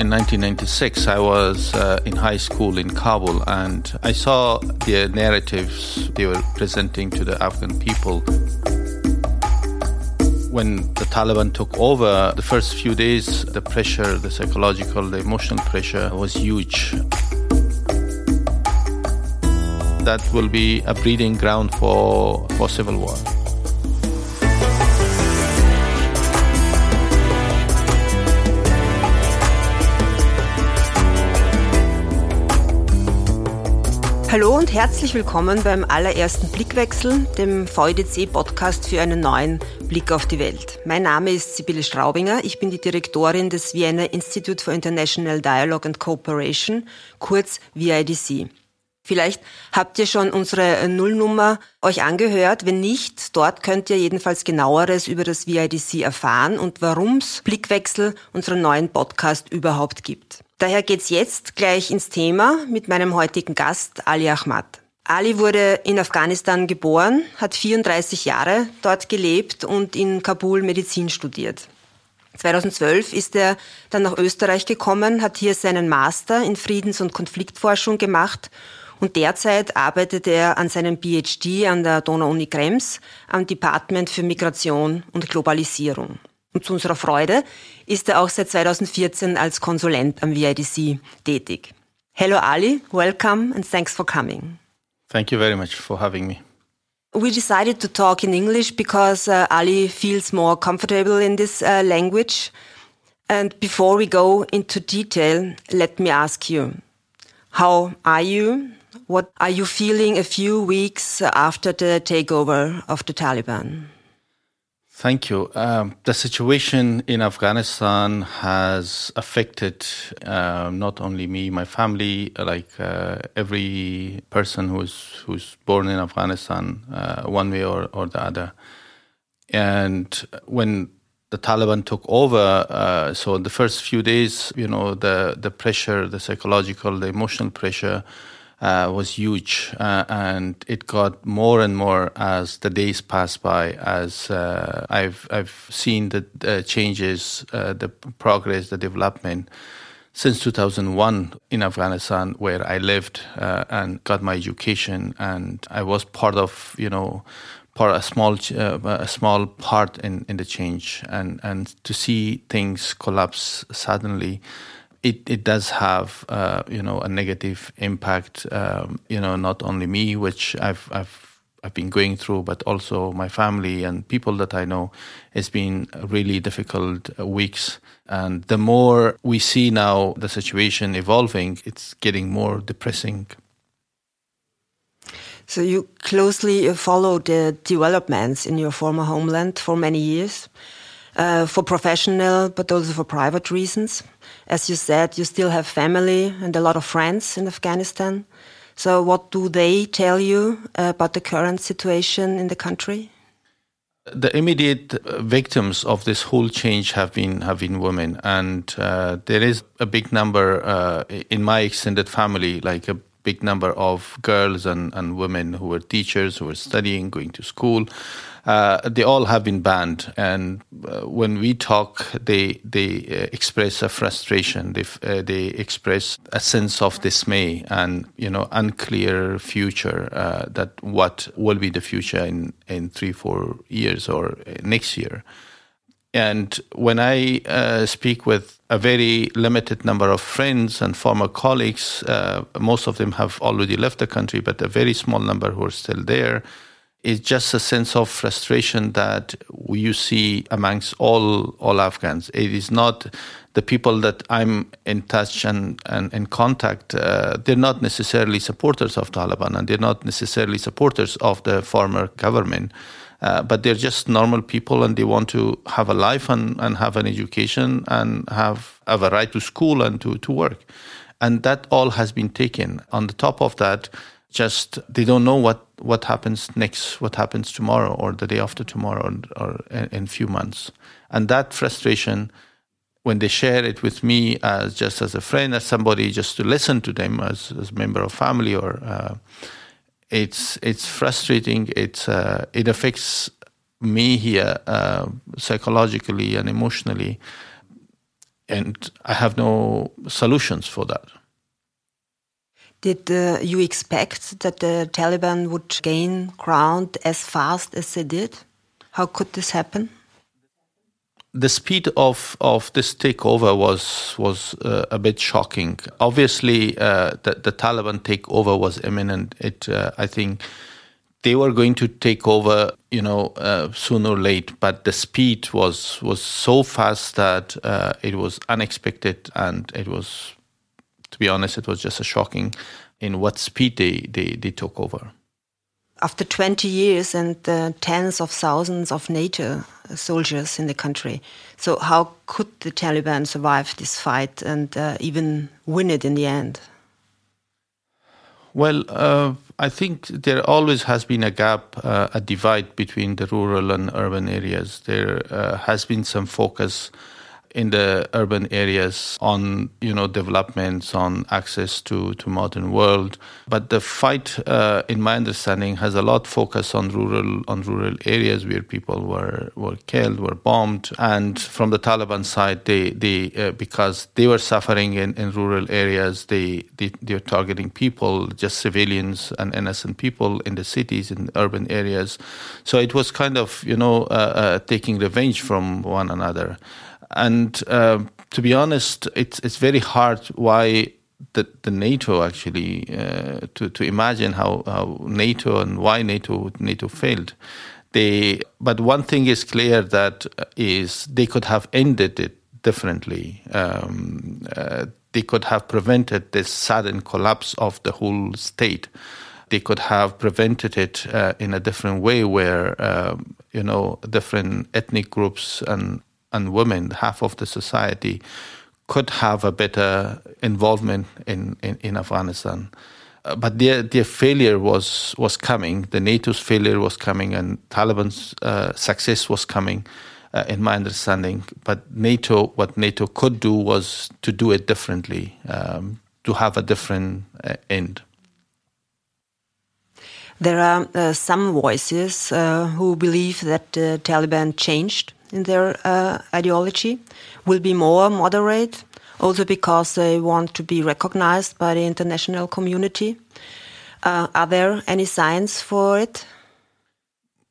In 1996, I was uh, in high school in Kabul and I saw the narratives they were presenting to the Afghan people. When the Taliban took over, the first few days, the pressure, the psychological, the emotional pressure was huge. That will be a breeding ground for, for civil war. Hallo und herzlich willkommen beim allerersten Blickwechsel, dem VEDC-Podcast für einen neuen Blick auf die Welt. Mein Name ist Sibylle Straubinger, ich bin die Direktorin des Vienna Institute for International Dialogue and Cooperation, kurz VIDC. Vielleicht habt ihr schon unsere Nullnummer euch angehört. Wenn nicht, dort könnt ihr jedenfalls genaueres über das VIDC erfahren und warum es Blickwechsel, unseren neuen Podcast, überhaupt gibt. Daher geht's jetzt gleich ins Thema mit meinem heutigen Gast Ali Ahmad. Ali wurde in Afghanistan geboren, hat 34 Jahre dort gelebt und in Kabul Medizin studiert. 2012 ist er dann nach Österreich gekommen, hat hier seinen Master in Friedens- und Konfliktforschung gemacht und derzeit arbeitet er an seinem PhD an der Donau-Uni Krems am Department für Migration und Globalisierung. Und zu unserer Freude ist er auch seit 2014 als Konsulent am VIDC tätig. Hello Ali, welcome and thanks for coming. Thank you very much for having me. We decided to talk in English because uh, Ali feels more comfortable in this uh, language. And before we go into detail, let me ask you, how are you? What are you feeling a few weeks after the takeover of the Taliban? Thank you. Um, the situation in Afghanistan has affected uh, not only me, my family, like uh, every person who's who's born in Afghanistan, uh, one way or, or the other. And when the Taliban took over, uh, so the first few days, you know, the the pressure, the psychological, the emotional pressure uh, was huge, uh, and it got more and more as the days passed by. As uh, I've I've seen the changes, uh, the progress, the development since 2001 in Afghanistan, where I lived uh, and got my education, and I was part of you know part a small uh, a small part in in the change, and and to see things collapse suddenly it, it does have uh, you know a negative impact um, you know not only me which I've I've I've been going through but also my family and people that I know. It's been really difficult weeks. And the more we see now the situation evolving it's getting more depressing. So you closely follow the developments in your former homeland for many years uh, for professional but also for private reasons as you said, you still have family and a lot of friends in Afghanistan. So, what do they tell you about the current situation in the country? The immediate victims of this whole change have been have been women, and uh, there is a big number uh, in my extended family, like a big number of girls and, and women who were teachers, who were studying, going to school, uh, they all have been banned. And uh, when we talk, they they uh, express a frustration. They uh, they express a sense of dismay and you know unclear future. Uh, that what will be the future in in three four years or next year. And when I speak with a very limited number of friends and former colleagues, most of them have already left the country, but a very small number who are still there it's just a sense of frustration that you see amongst all all Afghans. It is not the people that I'm in touch and, and in contact. Uh, they're not necessarily supporters of Taliban, and they're not necessarily supporters of the former government. Uh, but they're just normal people, and they want to have a life and, and have an education and have have a right to school and to to work, and that all has been taken. On the top of that just they don't know what what happens next, what happens tomorrow or the day after tomorrow or, or in a few months, and that frustration when they share it with me as just as a friend, as somebody just to listen to them as, as a member of family, or uh, it's it's frustrating. It's uh, it affects me here uh, psychologically and emotionally. and I have no solutions for that. Did uh, you expect that the Taliban would gain ground as fast as they did? How could this happen? The speed of, of this takeover was was uh, a bit shocking. Obviously, uh, the, the Taliban takeover was imminent. It, uh, I think, they were going to take over, you know, uh, sooner or late. But the speed was was so fast that uh, it was unexpected, and it was, to be honest, it was just a shocking in what speed they they, they took over. After 20 years and uh, tens of thousands of NATO soldiers in the country, so how could the Taliban survive this fight and uh, even win it in the end? Well, uh, I think there always has been a gap, uh, a divide between the rural and urban areas. There uh, has been some focus in the urban areas on you know developments on access to to modern world. But the fight uh, in my understanding has a lot focus on rural on rural areas where people were were killed were bombed. And from the taliban side they they uh, because they were suffering in, in rural areas they, they they were targeting people just civilians and innocent people in the cities in urban areas. So it was kind of you know uh, uh taking revenge from one another and uh, to be honest, it's it's very hard why the, the NATO actually uh, to to imagine how, how NATO and why NATO NATO failed. They but one thing is clear that is they could have ended it differently. Um, uh, they could have prevented this sudden collapse of the whole state. They could have prevented it uh, in a different way, where um, you know different ethnic groups and and women, half of the society, could have a better involvement in, in, in Afghanistan. Uh, but their their failure was was coming. The NATO's failure was coming, and Taliban's uh, success was coming, uh, in my understanding. But NATO, what NATO could do was to do it differently, um, to have a different uh, end. There are uh, some voices uh, who believe that the Taliban changed in their uh, ideology will be more moderate, also because they want to be recognized by the international community. Uh, are there any signs for it?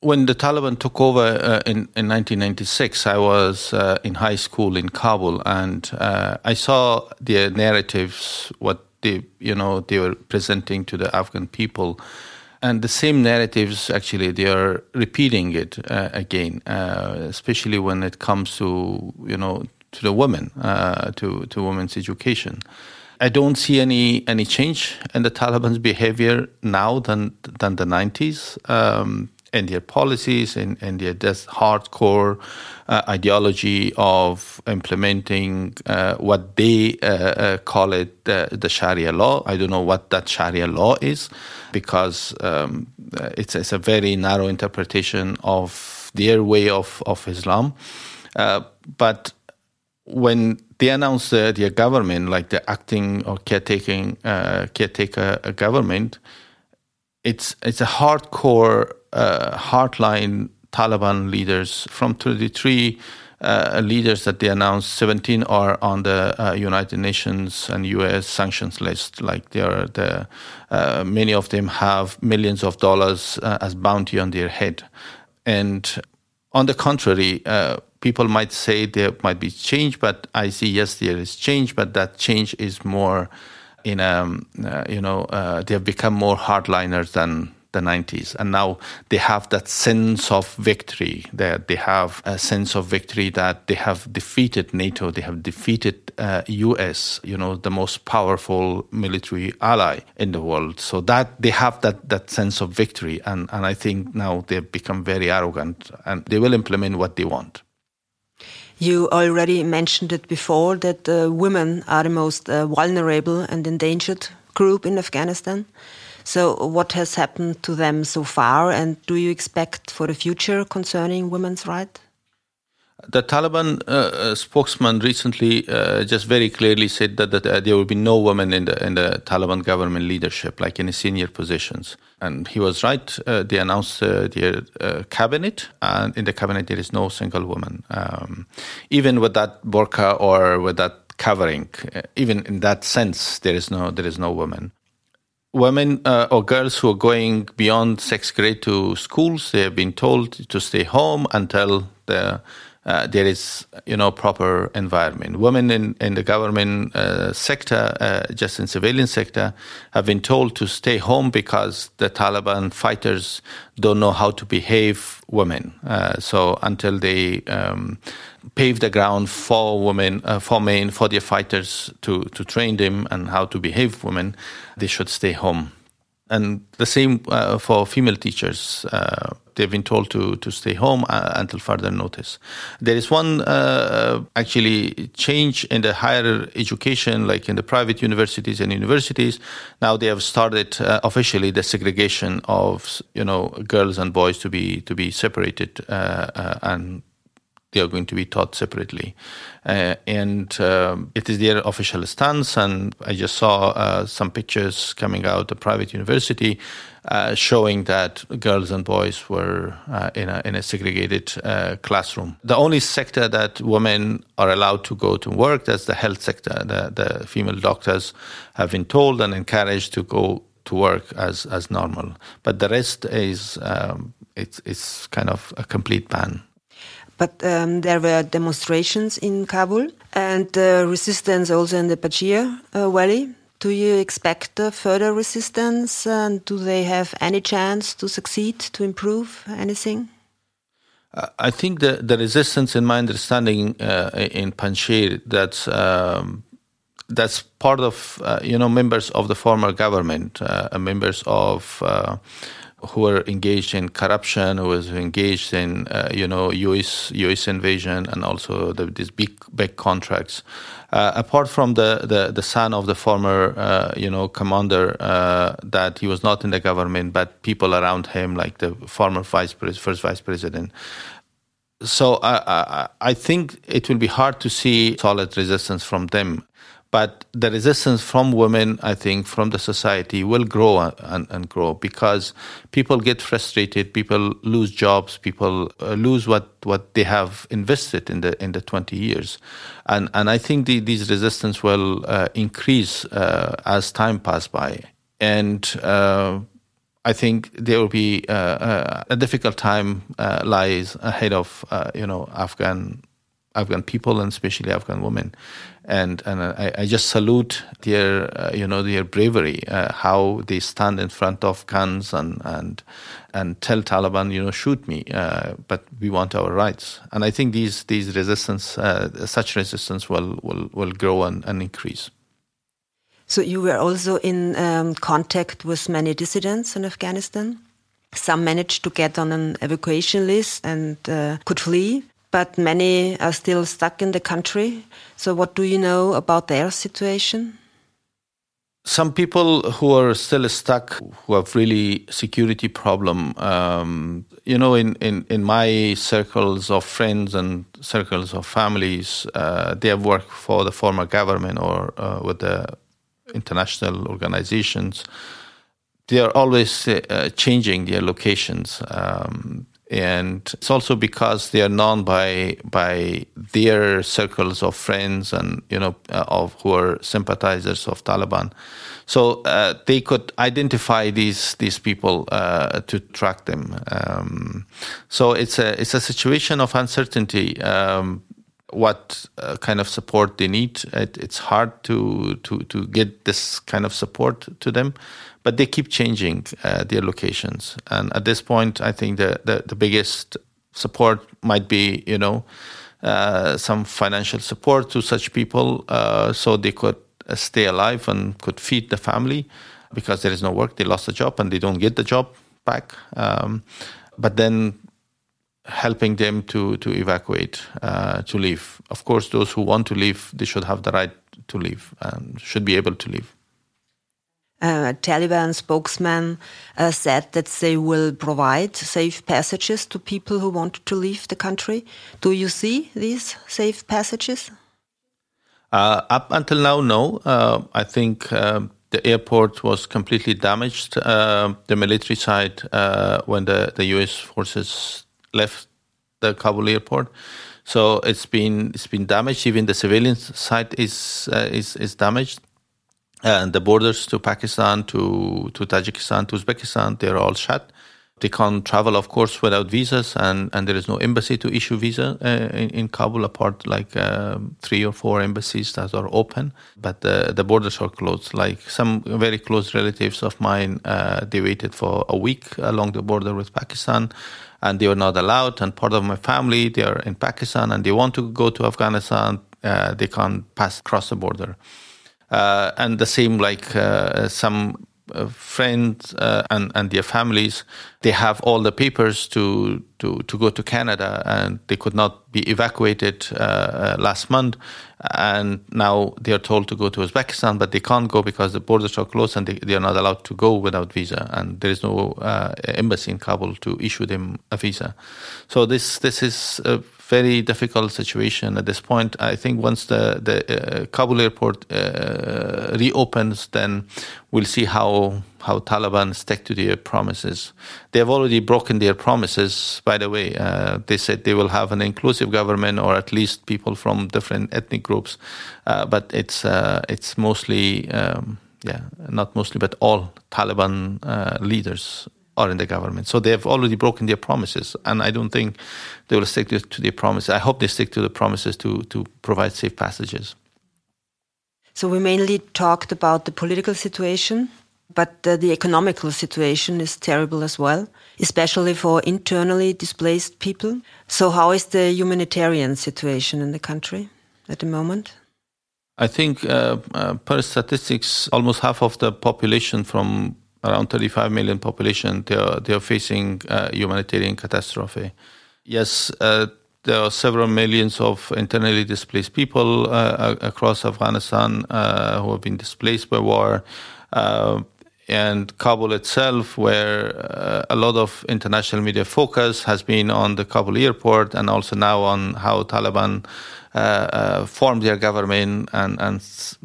When the Taliban took over uh, in, in 1996, I was uh, in high school in Kabul, and uh, I saw the narratives, what they, you know, they were presenting to the Afghan people and the same narratives actually they are repeating it uh, again, uh, especially when it comes to you know to the women, uh, to to women's education. I don't see any any change in the Taliban's behavior now than than the 90s. Um, and their policies and, and their just hardcore uh, ideology of implementing uh, what they uh, uh call it the Sharia law. I don't know what that Sharia law is because um, it's, it's, a very narrow interpretation of their way of, of Islam. Uh, but when they announced their government, like the acting or caretaking uh, caretaker government, it's it's a hardcore uh, hardline Taliban leaders from 23 uh, leaders that they announced. 17 are on the uh, United Nations and U.S. sanctions list. Like they are the uh, many of them have millions of dollars uh, as bounty on their head, and on the contrary. Uh, people might say there might be change, but I see yes, there is change, but that change is more in um, you know, they have become more hardliners than the 90s. And now they have that sense of victory, that they have a sense of victory that they have defeated NATO, they have defeated uh, US, you know, the most powerful military ally in the world. So that they have that, that sense of victory. And, and I think now they've become very arrogant and they will implement what they want. You already mentioned it before that uh, women are the most uh, vulnerable and endangered group in Afghanistan. So, what has happened to them so far, and do you expect for the future concerning women's rights? The Taliban uh, uh, spokesman recently uh, just very clearly said that, that uh, there will be no women in the in the Taliban government leadership, like in senior positions. And he was right. Uh, they announced uh, their cabinet, and in the cabinet there is no single woman. Um, even with that burqa or with that covering, even in that sense, there is no there is no woman women uh, or girls who are going beyond sixth grade to schools, they have been told to stay home until the uh, there is you know proper environment. Women in, in the government uh, sector, uh, just in civilian sector, have been told to stay home because the Taliban fighters don't know how to behave women. Uh, so until they um, pave the ground for women, uh, for men, for their fighters to to train them and how to behave women, they should stay home. And the same uh, for female teachers they've been told to to stay home uh, until further notice. There is one uh, actually change in the higher education, like in the private universities and universities. Now they have started uh, officially the segregation of you know girls and boys to be to be separated uh, uh, and they are going to be taught separately. Uh, and um, it is their official stance. And I just saw uh, some pictures coming out of private university uh, showing that girls and boys were uh, in, a, in a segregated uh, classroom. The only sector that women are allowed to go to work, that's the health sector. The, the female doctors have been told and encouraged to go to work as, as normal. But the rest is um, it's, it's kind of a complete ban. But um, there were demonstrations in Kabul and uh, resistance also in the Panjshir uh, Valley. Do you expect uh, further resistance? And do they have any chance to succeed, to improve anything? I think the, the resistance, in my understanding, uh, in Panjshir, that's um, that's part of uh, you know members of the former government, uh, members of who were engaged in corruption, who was engaged in uh, you know U.S. U.S. invasion and also the, these big big contracts. Uh, apart from the, the, the son of the former uh, you know commander, uh, that he was not in the government, but people around him, like the former vice pres- first vice president. So I I think it will be hard to see solid resistance from them but the resistance from women, I think, from the society will grow and, and grow because people get frustrated, people lose jobs, people uh, lose what, what they have invested in the in the 20 years, and and I think the, these resistance will uh, increase uh, as time pass by, and. Uh, I think there will be uh, uh, a difficult time lies ahead of you know Afghan Afghan people and especially Afghan women and and I, I just salute their uh, you know their bravery, uh, how they stand in front of guns and and and tell Taliban you know shoot me, uh, but we want our rights. And I think these these resistance, uh, such resistance will will will grow and, and increase. So you were also in um, contact with many dissidents in Afghanistan. Some managed to get on an evacuation list and uh, could flee but many are still stuck in the country. So, what do you know about their situation? Some people who are still stuck, who have really security problem. Um, you know, in, in, in my circles of friends and circles of families, uh, they have worked for the former government or uh, with the international organizations. They are always uh, changing their locations. Um, and it's also because they are known by by their circles of friends and you know uh, of who are sympathizers of Taliban. So uh, they could identify these these people uh, to track them. Um, so it's a it's a situation of uncertainty. Um, what uh, kind of support they need? It, it's hard to to to get this kind of support to them but they keep changing uh, their locations. And at this point, I think the, the, the biggest support might be, you know, uh, some financial support to such people uh, so they could uh, stay alive and could feed the family because there is no work. They lost a job and they don't get the job back. Um, but then helping them to, to evacuate, uh, to leave. Of course, those who want to leave, they should have the right to leave and should be able to leave. A Taliban spokesman uh, said that they will provide safe passages to people who want to leave the country. Do you see these safe passages? Uh, up until now, no. Uh, I think um, the airport was completely damaged. Uh, the military side, uh, when the, the U.S. forces left the Kabul airport, so it's been it's been damaged. Even the civilian side is uh, is is damaged. And the borders to Pakistan, to to Tajikistan, to Uzbekistan, they're all shut. They can't travel, of course, without visas, and, and there is no embassy to issue visa uh, in, in Kabul, apart like uh, three or four embassies that are open. But the, the borders are closed. Like some very close relatives of mine, uh, they waited for a week along the border with Pakistan, and they were not allowed. And part of my family, they are in Pakistan, and they want to go to Afghanistan. Uh, they can't pass across the border. Uh, and the same like uh, some uh, friends uh, and and their families they have all the papers to to to go to Canada and they could not be evacuated uh, uh last month. And now they are told to go to Uzbekistan but they can't go because the borders are closed and they, they are not allowed to go without visa. And there is no uh, embassy in Kabul to issue them a visa. So this this is a very difficult situation at this point. I think once the the uh, Kabul airport uh, reopens, then we'll see how how Taliban stick to their promises. They have already broken their promises. By the way, uh, they said they will have an inclusive government or at least people from different ethnic groups, uh, but it's uh, it's mostly. Um, yeah, not mostly, but all Taliban uh, leaders are in the government. So they have already broken their promises, and I don't think they will stick to, to their promises. I hope they stick to the promises to to provide safe passages. So we mainly talked about the political situation, but uh, the economical situation is terrible as well, especially for internally displaced people. So how is the humanitarian situation in the country at the moment? I think, uh, uh, per statistics, almost half of the population from around 35 million population, they are, they are facing uh, humanitarian catastrophe. Yes, uh, there are several millions of internally displaced people uh, across Afghanistan who have been displaced by war. And Kabul itself, where uh, a lot of international media focus has been on the Kabul airport and also now on how Taliban uh, uh, formed their government and, and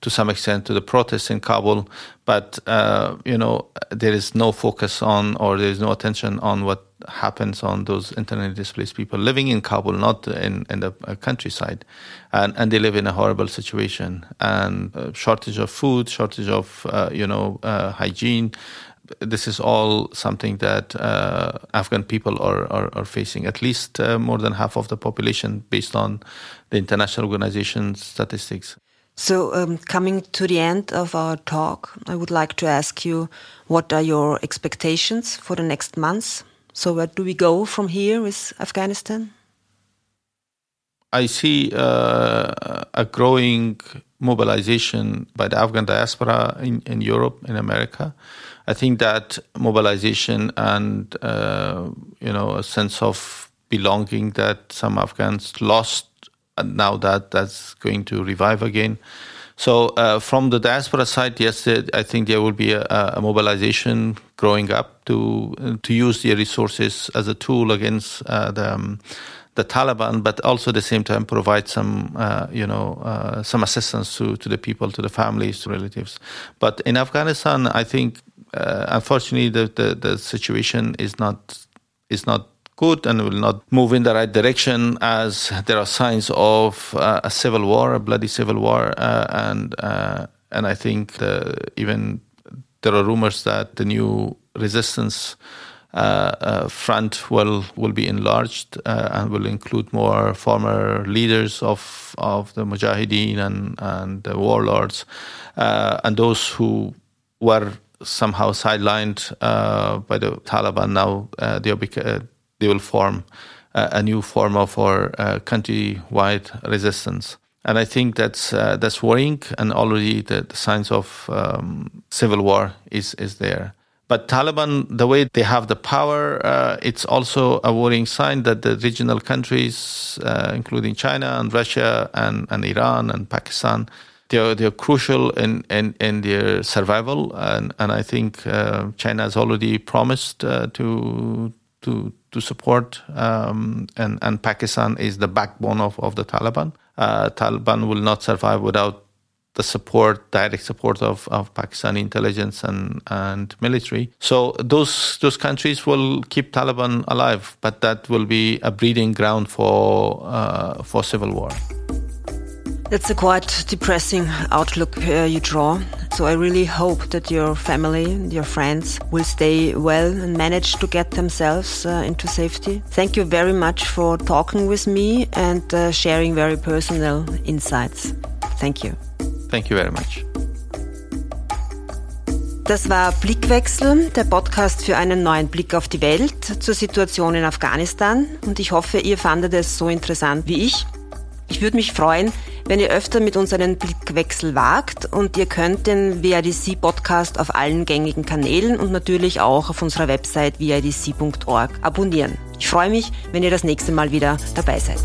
to some extent to the protests in Kabul. But, uh, you know, there is no focus on or there is no attention on what happens on those internally displaced people living in Kabul, not in, in the countryside. And, and they live in a horrible situation and shortage of food, shortage of, uh, you know, uh, hygiene, this is all something that uh, Afghan people are, are, are facing. At least uh, more than half of the population, based on the international organization statistics. So, um, coming to the end of our talk, I would like to ask you what are your expectations for the next months? So, where do we go from here with Afghanistan? I see uh, a growing mobilization by the Afghan diaspora in, in Europe, in America. I think that mobilization and uh, you know a sense of belonging that some Afghans lost, and now that that's going to revive again. So uh, from the diaspora side, yes, I think there will be a, a mobilization growing up to to use their resources as a tool against uh, the. Um, the Taliban, but also at the same time provide some, uh, you know, uh, some assistance to, to the people, to the families, to relatives. But in Afghanistan, I think uh, unfortunately, the, the, the situation is not is not good and will not move in the right direction as there are signs of uh, a civil war, a bloody civil war, uh, and uh, and I think the, even there are rumors that the new resistance uh, uh, front will will be enlarged and will include more former leaders of of the Mujahideen and and the warlords and those who were somehow sidelined uh, by the Taliban. Now uh, they, uh, they will form a new form of our country-wide resistance. And I think that's that's worrying, and already the, the signs of um, civil war is is there. But Taliban, the way they have the power, uh, it's also a worrying sign that the regional countries, uh, including China and Russia and, and Iran and Pakistan, they're they're crucial in in, in their survival, and and I think uh, China has already promised uh, to to to support, um, and and Pakistan is the backbone of of the Taliban. Uh, Taliban will not survive without the support, direct support of, of Pakistani intelligence and, and military. So those those countries will keep Taliban alive, but that will be a breeding ground for uh, for civil war. That's a quite depressing outlook uh, you draw. So I really hope that your family, your friends will stay well and manage to get themselves uh, into safety. Thank you very much for talking with me and uh, sharing very personal insights. Thank you. Thank you very much. Das war Blickwechsel, der Podcast für einen neuen Blick auf die Welt zur Situation in Afghanistan. Und ich hoffe, ihr fandet es so interessant wie ich. Ich würde mich freuen, wenn ihr öfter mit uns einen Blickwechsel wagt und ihr könnt den VIDC Podcast auf allen gängigen Kanälen und natürlich auch auf unserer Website vidc.org abonnieren. Ich freue mich, wenn ihr das nächste Mal wieder dabei seid.